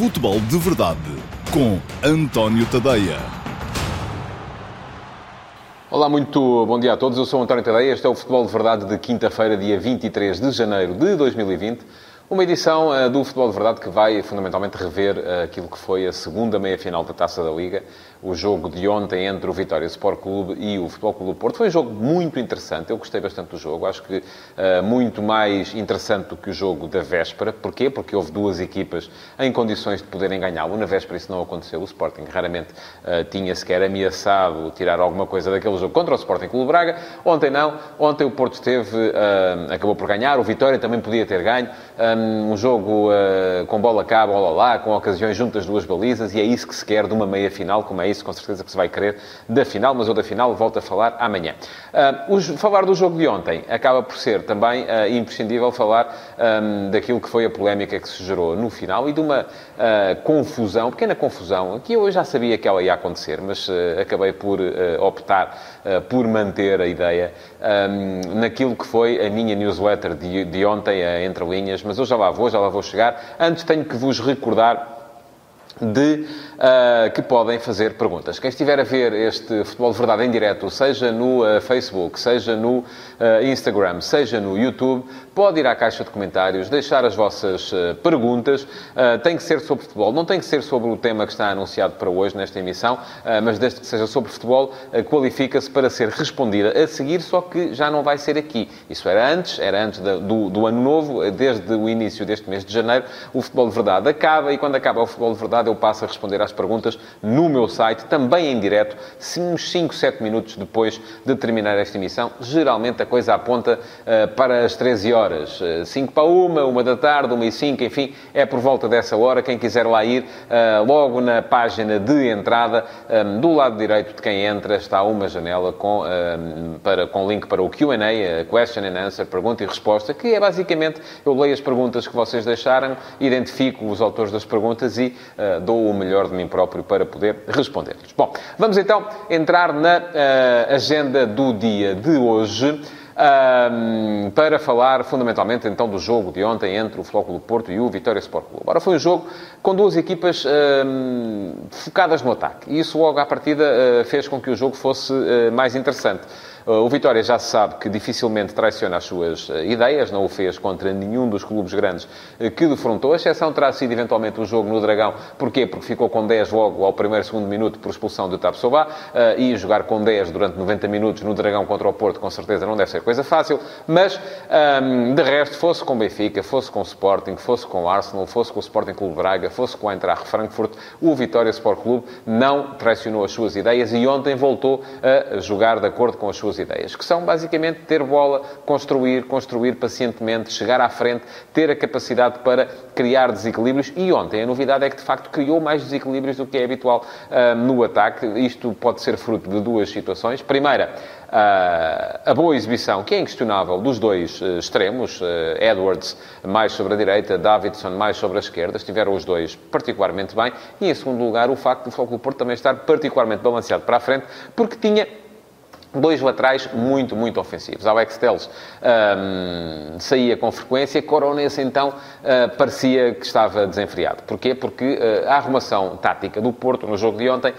Futebol de Verdade com António Tadeia. Olá, muito bom dia a todos. Eu sou António Tadeia. Este é o Futebol de Verdade de quinta-feira, dia 23 de janeiro de 2020. Uma edição uh, do Futebol de Verdade que vai fundamentalmente rever uh, aquilo que foi a segunda meia-final da Taça da Liga, o jogo de ontem entre o Vitória Sport Clube e o Futebol Clube do Porto. Foi um jogo muito interessante, eu gostei bastante do jogo, acho que uh, muito mais interessante do que o jogo da véspera. Porquê? Porque houve duas equipas em condições de poderem ganhá-lo. Na véspera isso não aconteceu, o Sporting raramente tinha sequer ameaçado tirar alguma coisa daquele jogo contra o Sporting Clube Braga. Ontem não, ontem o Porto teve, acabou por ganhar, o Vitória também podia ter ganho um jogo uh, com bola cá, bola lá, com ocasiões juntas duas balizas, e é isso que se quer de uma meia-final, como é isso com certeza que se vai querer da final, mas eu da final volto a falar amanhã. Uh, os, falar do jogo de ontem acaba por ser também uh, imprescindível falar um, daquilo que foi a polémica que se gerou no final e de uma confusão, pequena confusão, que eu já sabia que ela ia acontecer, mas acabei por optar por manter a ideia um, naquilo que foi a minha newsletter de, de ontem, entre linhas, mas eu já lá vou, já lá vou chegar. Antes tenho que vos recordar de uh, que podem fazer perguntas. Quem estiver a ver este Futebol de Verdade em direto, seja no uh, Facebook, seja no uh, Instagram, seja no YouTube, pode ir à caixa de comentários, deixar as vossas perguntas. tem que ser sobre futebol, não tem que ser sobre o tema que está anunciado para hoje nesta emissão, mas desde que seja sobre futebol, qualifica-se para ser respondida a seguir, só que já não vai ser aqui. Isso era antes, era antes do, do ano novo, desde o início deste mês de janeiro, o Futebol de Verdade acaba e quando acaba o Futebol de Verdade eu passo a responder às perguntas no meu site, também em direto, uns 5, 7 minutos depois de terminar esta emissão. Geralmente a coisa aponta uh, para as 13 horas. Uh, 5 para 1, 1 da tarde, 1 e 5, enfim, é por volta dessa hora. Quem quiser lá ir, uh, logo na página de entrada, um, do lado direito de quem entra, está uma janela com, para, com link para o Q&A, Question and Answer, pergunta e resposta, que é basicamente, eu leio as perguntas que vocês deixaram, identifico os autores das perguntas e dou o melhor de mim próprio para poder responder-lhes. Bom, vamos então entrar na uh, agenda do dia de hoje. Um, para falar fundamentalmente então do jogo de ontem entre o Flóculo Porto e o Vitória Sport Clube. Ora, foi um jogo com duas equipas um, focadas no ataque e isso logo à partida uh, fez com que o jogo fosse uh, mais interessante. O Vitória já sabe que dificilmente traiciona as suas eh, ideias, não o fez contra nenhum dos clubes grandes eh, que defrontou. A exceção terá sido eventualmente o jogo no Dragão. Porquê? Porque ficou com 10 logo ao primeiro, segundo minuto por expulsão de Tapsobá eh, e jogar com 10 durante 90 minutos no Dragão contra o Porto, com certeza não deve ser coisa fácil. Mas, ehm, de resto, fosse com Benfica, fosse com Sporting, fosse com Arsenal, fosse com o Sporting Clube Braga, fosse com o Eintracht Frankfurt, o Vitória Sport Clube não traicionou as suas ideias e ontem voltou a jogar de acordo com as suas suas ideias, que são basicamente ter bola, construir, construir pacientemente, chegar à frente, ter a capacidade para criar desequilíbrios. E ontem a novidade é que de facto criou mais desequilíbrios do que é habitual uh, no ataque. Isto pode ser fruto de duas situações. Primeira, uh, a boa exibição, que é inquestionável, dos dois uh, extremos, Edwards mais sobre a direita, Davidson mais sobre a esquerda, estiveram os dois particularmente bem. E em segundo lugar, o facto do Foco do Porto também estar particularmente balanceado para a frente, porque tinha Dois laterais muito, muito ofensivos. Alex Teles um, saía com frequência, Coronas então uh, parecia que estava desenfreado. Porquê? Porque uh, a arrumação tática do Porto no jogo de ontem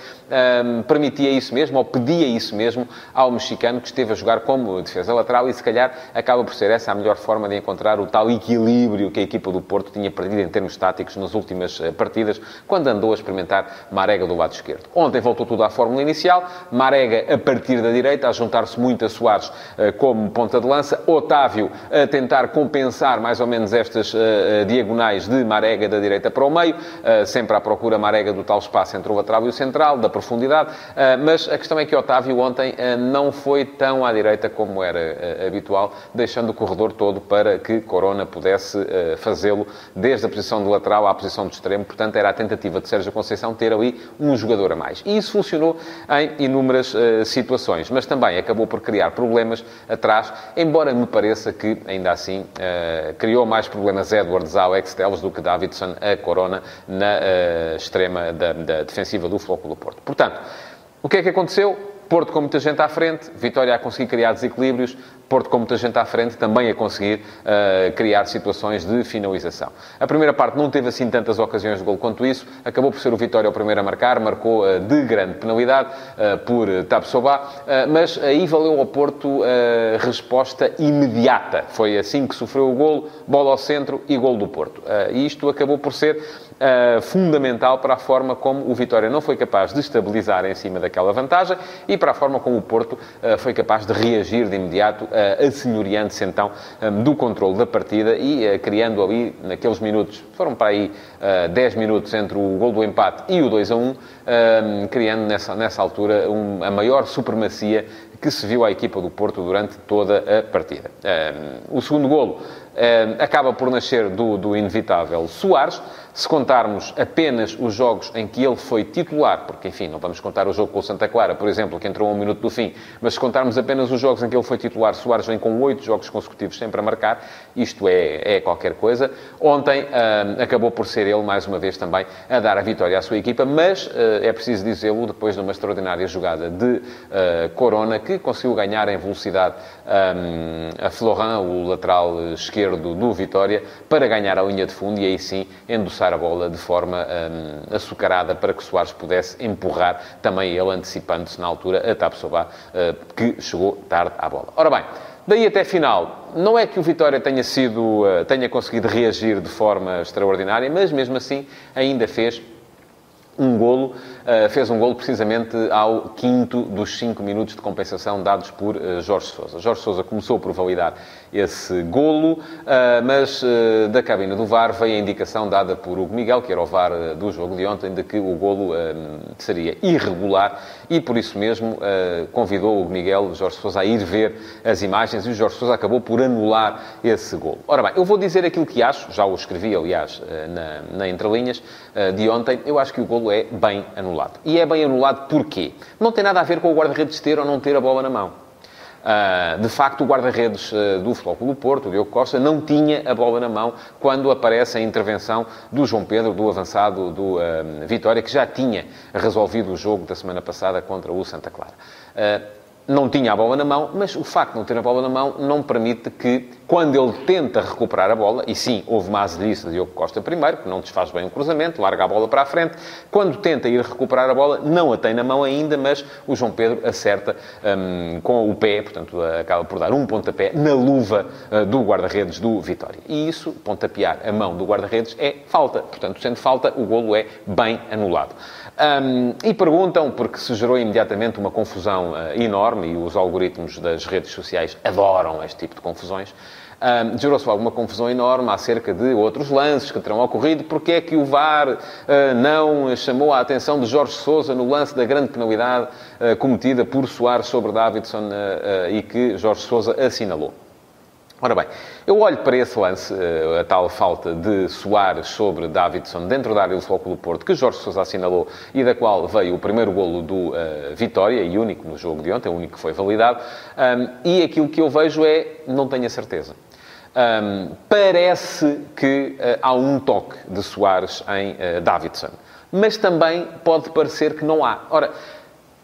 um, permitia isso mesmo, ou pedia isso mesmo ao mexicano que esteve a jogar como defesa lateral e se calhar acaba por ser essa a melhor forma de encontrar o tal equilíbrio que a equipa do Porto tinha perdido em termos táticos nas últimas uh, partidas, quando andou a experimentar Marega do lado esquerdo. Ontem voltou tudo à fórmula inicial, Marega a partir da direita, direita, a juntar-se muito a Soares eh, como ponta de lança. Otávio a tentar compensar mais ou menos estas eh, eh, diagonais de Marega da direita para o meio, sempre à procura Marega do tal espaço entre o lateral e o central, da profundidade. Mas a questão é que Otávio ontem não foi tão à direita como era habitual, deixando o corredor todo para que Corona pudesse fazê-lo desde a posição de lateral à posição de extremo. Portanto, era a tentativa de Sérgio Conceição ter ali um jogador a mais. E isso funcionou em inúmeras situações. Mas também acabou por criar problemas atrás, embora me pareça que, ainda assim, uh, criou mais problemas Edwards ao Extels do que Davidson a Corona na uh, extrema da, da, defensiva do Floco do Porto. Portanto, o que é que aconteceu? Porto com muita gente à frente, Vitória a conseguir criar desequilíbrios, Porto com muita gente à frente, também a conseguir uh, criar situações de finalização. A primeira parte não teve assim tantas ocasiões de gol quanto isso, acabou por ser o Vitória o primeiro a marcar, marcou uh, de grande penalidade uh, por Tapsoba, mas aí valeu ao Porto resposta imediata. Foi assim que sofreu o golo, bola ao centro e gol do Porto. E isto acabou por ser uh, fundamental para a forma como o Vitória não foi capaz de estabilizar em cima daquela vantagem e para a forma como o Porto uh, foi capaz de reagir de imediato, uh, assenhoreando-se então um, do controle da partida e criando ali, naqueles minutos, foram para aí 10 minutos entre o gol do empate e o 2 a 1, criando nessa, nessa altura um, a maior supremacia que se viu à equipa do Porto durante toda a partida. o segundo golo acaba por nascer do, do inevitável Soares, se contarmos apenas os jogos em que ele foi titular, porque, enfim, não vamos contar o jogo com o Santa Clara, por exemplo, que entrou a um minuto do fim, mas se contarmos apenas os jogos em que ele foi titular, Soares vem com oito jogos consecutivos sempre a marcar, isto é, é qualquer coisa. Ontem uh, acabou por ser ele, mais uma vez, também a dar a vitória à sua equipa, mas uh, é preciso dizê-lo, depois de uma extraordinária jogada de uh, Corona, que conseguiu ganhar em velocidade um, a Florent, o lateral esquerdo do Vitória, para ganhar a linha de fundo e aí sim endossar a bola de forma um, açucarada para que Soares pudesse empurrar também ele, antecipando-se na altura a Tapsoba, uh, que chegou tarde à bola. Ora bem, daí até final, não é que o Vitória tenha sido, uh, tenha conseguido reagir de forma extraordinária, mas mesmo assim ainda fez um golo, uh, fez um golo precisamente ao quinto dos cinco minutos de compensação dados por uh, Jorge Sousa. Jorge Sousa começou por validar esse golo, uh, mas da cabina do VAR veio a indicação dada por Hugo Miguel, que era o VAR do jogo de ontem, de que o golo seria irregular e por isso mesmo convidou o Hugo Miguel, Jorge Sousa, a ir ver as imagens e o Jorge Sousa acabou por anular esse golo. Ora bem, eu vou dizer aquilo que acho, já o escrevi, aliás, na, na entrelinhas de ontem, eu acho que o golo é bem anulado. E é bem anulado porquê? Não tem nada a ver com o guarda-redes ter ou não ter a bola na mão. Uh, de facto, o guarda-redes uh, do do Porto, o Diogo Costa, não tinha a bola na mão quando aparece a intervenção do João Pedro, do avançado do uh, Vitória, que já tinha resolvido o jogo da semana passada contra o Santa Clara não tinha a bola na mão, mas o facto de não ter a bola na mão não permite que, quando ele tenta recuperar a bola, e sim, houve uma azelice de Diogo Costa primeiro, que não desfaz bem o cruzamento, larga a bola para a frente, quando tenta ir recuperar a bola, não a tem na mão ainda, mas o João Pedro acerta um, com o pé, portanto, acaba por dar um pontapé na luva uh, do guarda-redes do Vitória. E isso, pontapear a mão do guarda-redes, é falta. Portanto, sendo falta, o golo é bem anulado. Um, e perguntam, porque se gerou imediatamente uma confusão uh, enorme, e os algoritmos das redes sociais adoram este tipo de confusões, um, gerou-se alguma confusão enorme acerca de outros lances que terão ocorrido. Porque é que o VAR uh, não chamou a atenção de Jorge Sousa no lance da grande penalidade uh, cometida por Soares sobre Davidson e que Jorge Sousa assinalou? Ora bem, eu olho para esse lance, eh, a tal falta de Soares sobre Davidson dentro da área do Futebol do Porto, que Jorge Sousa assinalou e da qual veio o primeiro golo do uh, Vitória, e único no jogo de ontem, o único que foi validado, um, e aquilo que eu vejo é, não tenho a certeza. Um, parece que uh, há um toque de Soares em uh, Davidson, mas também pode parecer que não há. Ora,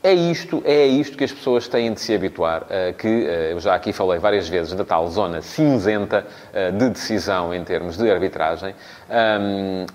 é isto, é isto que as pessoas têm de se habituar, eh, que eh, eu já aqui falei várias vezes da tal zona cinzenta eh, de decisão em termos de arbitragem,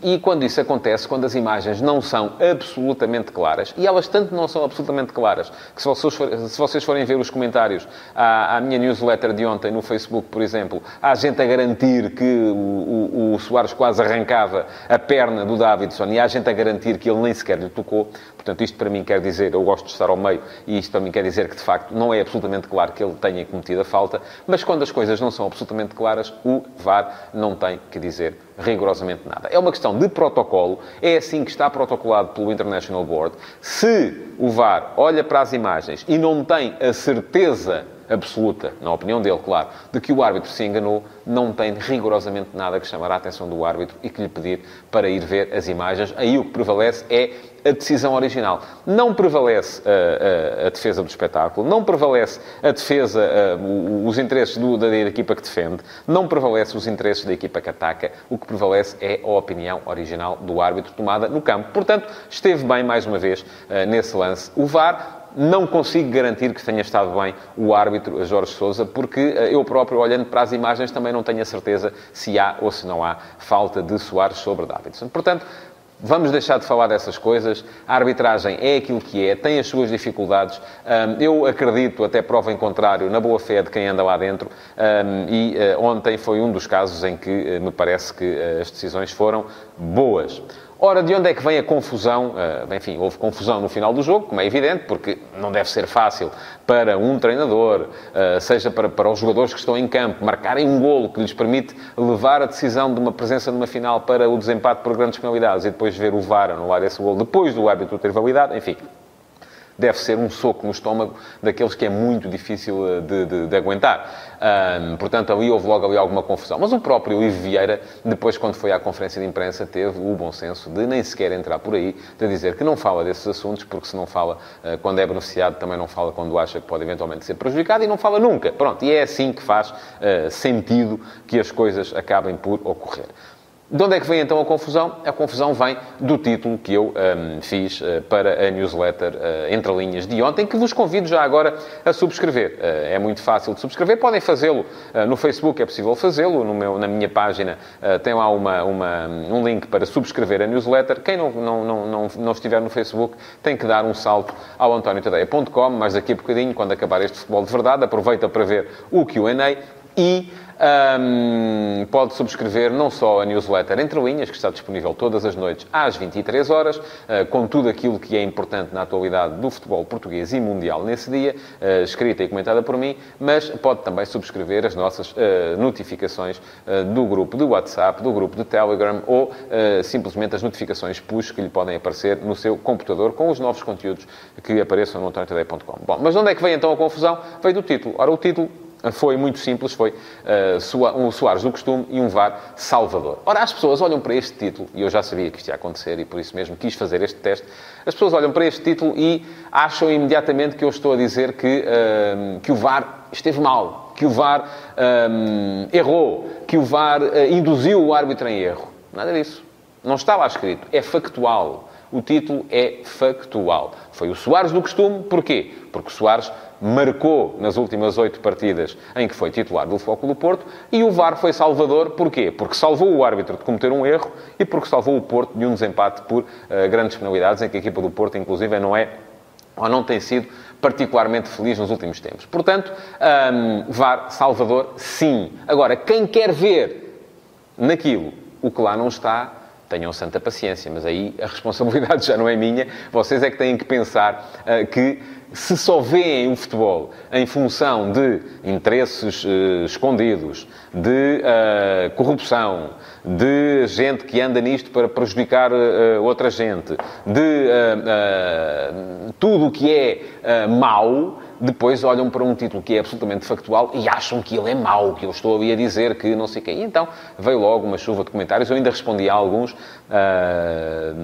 e quando isso acontece, quando as imagens não são absolutamente claras, e elas tanto não são absolutamente claras, que se vocês, forem ver os comentários à, minha newsletter de ontem no Facebook, por exemplo, há gente a garantir que o, o Soares quase arrancava a perna do Davidson, e há gente a garantir que ele nem sequer lhe tocou, portanto isto para mim quer dizer, eu gosto de estar ao meio, e isto para mim quer dizer que, de facto, não é absolutamente claro que ele tenha cometido a falta, mas quando as coisas não são absolutamente claras, o VAR não tem que dizer rigorosamente nada. É uma questão de protocolo, é assim que está protocolado pelo International Board. Se o VAR olha para as imagens e não tem a certeza absoluta, na opinião dele, claro, de que o árbitro se enganou, não tem rigorosamente nada que chamar a atenção do árbitro e que lhe pedir para ir ver as imagens. Aí o que prevalece é a decisão original. Não prevalece a, uh, a, uh, a defesa do espetáculo, não prevalece a defesa, uh, os interesses do, da, da equipa que defende, não prevalece os interesses da equipa que ataca. O que prevalece é a opinião original do árbitro tomada no campo. Portanto, esteve bem, mais uma vez, nesse lance. O VAR não consigo garantir que tenha estado bem o árbitro Jorge Sousa, porque eu próprio, olhando para as imagens, também não tenho a certeza se há ou se não há falta de Soares sobre Davidson. Portanto, Vamos deixar de falar dessas coisas. A arbitragem é aquilo que é, tem as suas dificuldades. Eu acredito, até prova em contrário, na boa fé de quem anda lá dentro. E eh, ontem foi um dos casos em que eh, me parece que eh, as decisões foram boas. Ora, de onde é que vem a confusão? Uh, enfim, houve confusão no final do jogo, como é evidente, porque não deve ser fácil para um treinador, uh, seja para, para os jogadores que estão em campo, marcarem um golo que lhes permite levar a decisão de uma presença numa final para o desempate por grandes penalidades e depois ver o VAR anular esse golo depois do árbitro ter validado. Enfim, deve ser um soco no estômago daqueles que é muito difícil eh, de, de, de aguentar. Um, portanto, ali houve logo ali alguma confusão. Mas o próprio Ivo Vieira, depois, quando foi à conferência de imprensa, teve o bom senso de nem sequer entrar por aí, de dizer que não fala desses assuntos, porque se não fala uh, quando é beneficiado, também não fala quando acha que pode eventualmente ser prejudicado e não fala nunca. Pronto, e é assim que faz uh, sentido que as coisas acabem por ocorrer. De onde é que vem então a confusão? A confusão vem do título que eu um, fiz uh, para a newsletter uh, Entre Linhas de ontem, que vos convido já agora a subscrever. Uh, é muito fácil de subscrever, podem fazê-lo no Facebook, é possível fazê-lo, na minha página tem lá uma, uma, um link para subscrever a newsletter. Quem não, não, não, não, não estiver no Facebook tem que dar um salto ao antoniotadeia.com, mas daqui a bocadinho, quando acabar este futebol de verdade, aproveita para ver o Q&A e um, pode subscrever não só a newsletter Entre Linhas, que está disponível todas as noites às 23 horas, uh, com tudo aquilo que é importante na atualidade do futebol português e mundial nesse dia, uh, escrita e comentada por mim, mas pode também subscrever as nossas uh, notificações do grupo de WhatsApp, do grupo de Telegram ou simplesmente as notificações push que lhe podem aparecer no seu computador com os novos conteúdos que apareçam no antoniotadeia.com. Bom, mas onde é que vem então a confusão? Veio do título. Ora, o título foi muito simples, foi uh, um Soares do costume e um VAR Salvador. Ora, as pessoas olham para este título, e eu já sabia que isto ia acontecer e por isso mesmo quis fazer este teste, as pessoas olham para este título e acham imediatamente que eu estou a dizer que, uh, que o VAR esteve mal, que o VAR um, errou, que o VAR uh, induziu o árbitro em erro. Nada disso. Não está lá escrito. É factual. O título é factual. Foi o Soares do costume. Porquê? Porque Soares marcou nas últimas oito partidas em que foi titular do Foco do Porto, e o VAR foi salvador, porquê? Porque salvou o árbitro de cometer um erro e porque salvou o Porto de um desempate por uh, grandes penalidades, em que a equipa do Porto, inclusive, não é ou não tem sido particularmente feliz nos últimos tempos. Portanto, um, VAR salvador, sim. Agora, quem quer ver naquilo o que lá não está, tenham santa paciência, mas aí a responsabilidade já não é minha. Vocês é que têm que pensar uh, que se só veem o futebol em função de interesses uh, escondidos, de uh, corrupção, de gente que anda nisto para prejudicar outra gente, de tudo o que é mau, depois olham para um título que é absolutamente factual e acham que ele é mau, que eu estou ali a dizer que não sei quem. E então veio logo uma chuva de comentários. Eu ainda respondi a alguns uh,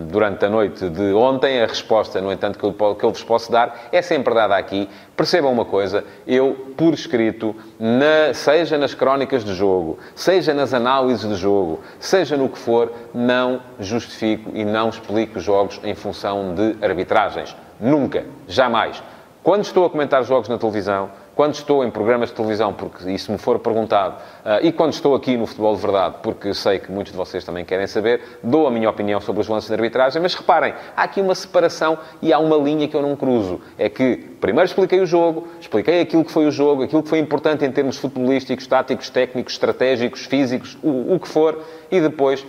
durante a noite de ontem. A resposta, no entanto, que eu, que eu vos posso dar é sempre dada aqui. Percebam uma coisa, eu, por escrito, na, seja nas crónicas de jogo, seja nas análises de jogo, seja no que for, não justifico e não explico jogos em função de arbitragens. Nunca, jamais. Quando estou a comentar jogos na televisão, quando estou em programas de televisão, porque isso me for perguntado, uh, e quando estou aqui no Futebol de Verdade, porque sei que muitos de vocês também querem saber, dou a minha opinião sobre os lances de arbitragem, mas reparem, há aqui uma separação e há uma linha que eu não cruzo. É que primeiro expliquei o jogo, expliquei aquilo que foi o jogo, aquilo que foi importante em termos futebolísticos, táticos, técnicos, estratégicos, físicos, o, o que for, e depois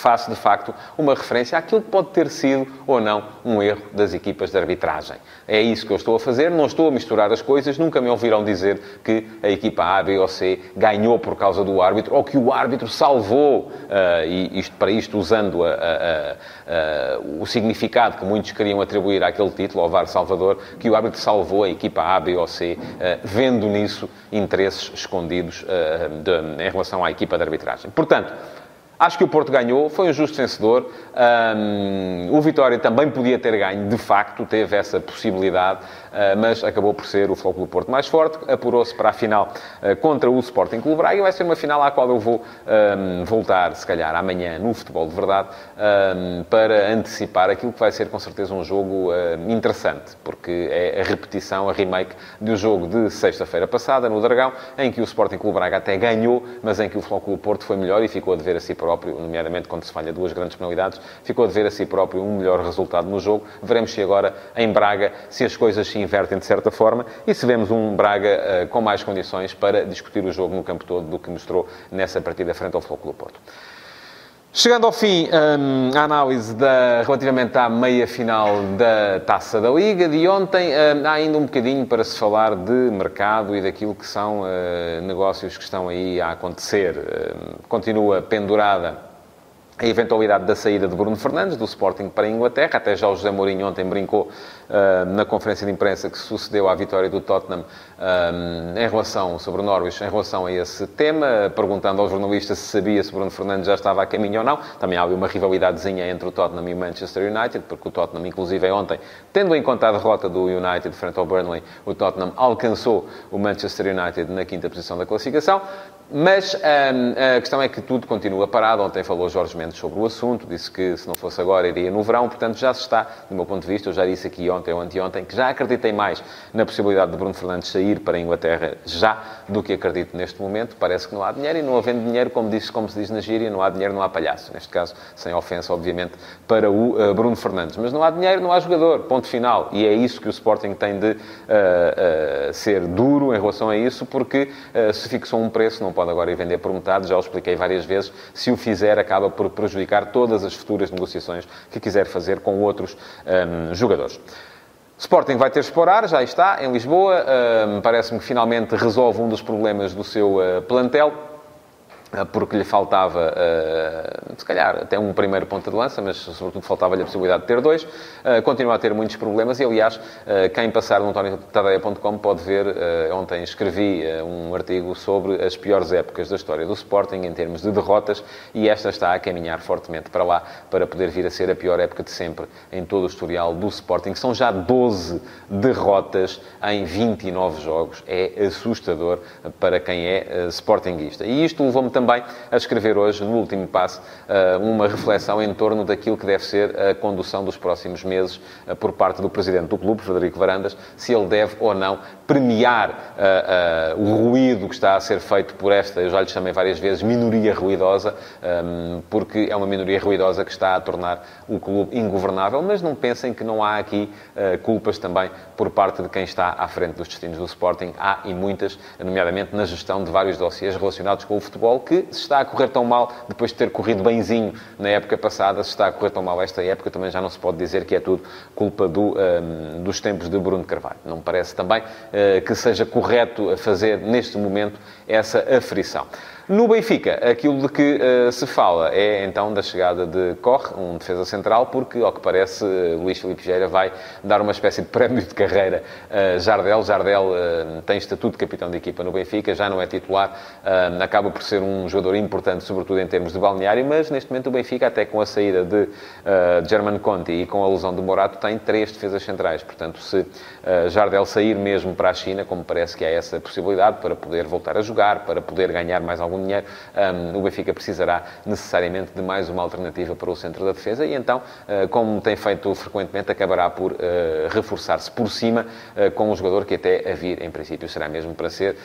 faço de facto uma referência àquilo que pode ter sido ou não um erro das equipas de arbitragem. É isso que eu estou a fazer, não estou a misturar as coisas, nunca me ouviram dizer que a equipa A, B ou C ganhou por causa do árbitro ou que o árbitro salvou, uh, e isto, para isto usando a, a, a, o significado que muitos queriam atribuir àquele título, ao VAR Salvador, que o árbitro salvou a equipa A, B ou C, uh, vendo nisso interesses escondidos uh, de, em relação à equipa de arbitragem. Portanto, Acho que o Porto ganhou, foi um justo vencedor. Um, o Vitória também podia ter ganho, de facto, teve essa possibilidade, mas acabou por ser o do Porto mais forte, apurou-se para a final uh, contra o Sporting Clube Braga e vai ser uma final à qual eu vou um, voltar, se calhar, amanhã no Futebol de Verdade, um, para antecipar aquilo que vai ser, com certeza, um jogo uh, interessante, porque é a repetição, a remake do jogo de sexta-feira passada, no Dragão, em que o Sporting Clube Braga até ganhou, mas em que o do Porto foi melhor e ficou a dever a si próprio, nomeadamente quando se falha duas grandes penalidades, ficou a dever a si próprio um melhor resultado no jogo. Veremos se agora, em Braga, se as coisas se invertem de certa forma e se vemos um Braga uh, com mais condições para discutir o jogo no campo todo do que mostrou nessa partida frente ao Futebol do Porto. Chegando ao fim, um, a análise da, relativamente à meia-final da Taça da Liga de ontem, um, há ainda um bocadinho para se falar de mercado e daquilo que são uh, negócios que estão aí a acontecer. Um, continua pendurada a eventualidade da saída de Bruno Fernandes, do Sporting para a Inglaterra. Até já o José Mourinho ontem brincou uh, na conferência de imprensa que sucedeu à vitória do Tottenham uh, em relação, sobre o Norwich, em relação a esse tema, perguntando aos jornalistas se sabia se Bruno Fernandes já estava a caminho ou não. Também há uma rivalidadezinha entre o Tottenham e o Manchester United, porque o Tottenham, inclusive, ontem, tendo em conta a derrota do United frente ao Burnley, o Tottenham alcançou o Manchester United na quinta posição da classificação. Mas um, a questão é que tudo continua parado. Ontem falou Jorge Mendes sobre o assunto, disse que se não fosse agora iria no verão, portanto já se está, do meu ponto de vista, eu já disse aqui ontem ou anteontem, que já acreditei mais na possibilidade de Bruno Fernandes sair para a Inglaterra já do que acredito neste momento. Parece que não há dinheiro e não havendo dinheiro, como, como se diz na gíria, não há dinheiro, não há palhaço. Neste caso, sem ofensa, obviamente, para o uh, Bruno Fernandes. Mas não há dinheiro, não há jogador, ponto final. E é isso que o Sporting tem de uh, uh, ser duro em relação a isso, porque se fixou um preço, não pode agora ir vender por metade, já o expliquei várias vezes. Se o fizer, acaba por prejudicar todas as futuras negociações que quiser fazer com outros um, jogadores. Sporting vai ter explorar, já está, em Lisboa. Um, Parece-me que finalmente resolve um dos problemas do seu uh, plantel porque lhe faltava, uh, se calhar, até um primeiro ponto de lança, mas sobretudo faltava-lhe a possibilidade de ter dois. Uh, continua a ter muitos problemas e, aliás, quem passar no antoniotadeia.com pode ver, ontem escrevi um artigo sobre as piores épocas da história do Sporting em termos de derrotas e esta está a caminhar fortemente para lá para poder vir a ser a pior época de sempre em todo o historial do Sporting. São já 12 derrotas em 29 jogos. É assustador para quem é Sportingista. E isto levou-me também também a escrever hoje, no último passo, eh, uma reflexão em torno daquilo que deve ser a condução dos próximos meses eh, por parte do presidente do clube, Frederico Varandas, se ele deve ou não premiar uh, o ruído que está a ser feito por esta, eu já lhe chamei várias vezes, minoria ruidosa, um, porque é uma minoria ruidosa que está a tornar o clube ingovernável, mas não pensem que não há aqui culpas também por parte de quem está à frente dos destinos do Sporting. Há e muitas, nomeadamente na gestão de vários dossiês relacionados com o futebol, que se está a correr tão mal, depois de ter corrido bemzinho na época passada, se está a correr tão mal esta época, também já não se pode dizer que é tudo culpa do, um, dos tempos de Bruno Carvalho. Não me parece também uh, que seja correto fazer, neste momento, essa aferição. No Benfica, aquilo de que uh, se fala é então da chegada de Corre, um defesa central, porque, ao que parece, uh, Luís Filipe Vieira vai dar uma espécie de prémio de carreira a uh, Jardel. Jardel tem estatuto de capitão de equipa no Benfica, já não é titular, acaba por ser um jogador importante, sobretudo em termos de balneário, mas neste momento o Benfica, até com a saída de German Conti e com a lesão do Morato, tem três defesas centrais. Portanto, se Jardel sair mesmo para a China, como parece que há essa possibilidade, para poder voltar a jogar, para poder ganhar mais algum algum dinheiro, um, o Benfica precisará necessariamente de mais uma alternativa para o centro da defesa e então, uh, como tem feito frequentemente, acabará por uh, reforçar-se por cima uh, com um jogador que até a vir, em princípio, será mesmo para ser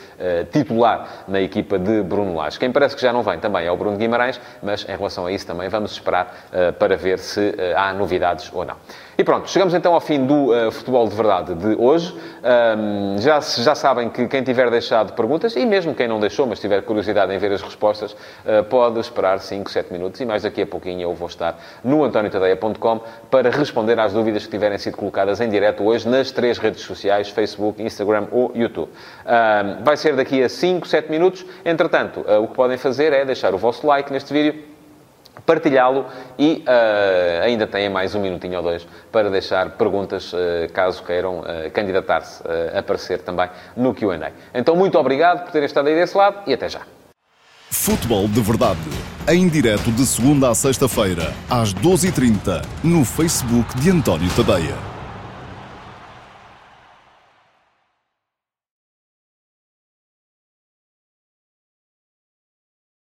titular na equipa de Bruno Lage. Quem parece que já não vem também é o Bruno Guimarães, mas em relação a isso também vamos esperar para ver se há novidades ou não. E pronto, chegamos então ao fim do uh, Futebol de Verdade de hoje. Um, já, já sabem que quem tiver deixado perguntas, e mesmo quem não deixou, mas tiver curiosidade em ver as respostas, uh, pode esperar 5, 7 minutos e mais daqui a pouquinho eu vou estar no antoniotadeia.com para responder às dúvidas que tiverem sido colocadas em direto hoje nas três redes sociais, Facebook, Instagram ou YouTube. Um, vai ser daqui a 5, 7 minutos. Entretanto, uh, o que podem fazer é deixar o vosso like neste vídeo partilhá-lo e uh, ainda têm mais um minutinho ou dois para deixar perguntas, uh, caso queiram uh, candidatar-se a aparecer também no Q&A. Então, muito obrigado por terem estado aí desse lado e até já. Futebol de Verdade em direto de segunda a sexta-feira, às 12h30, no Facebook de António Tadeia.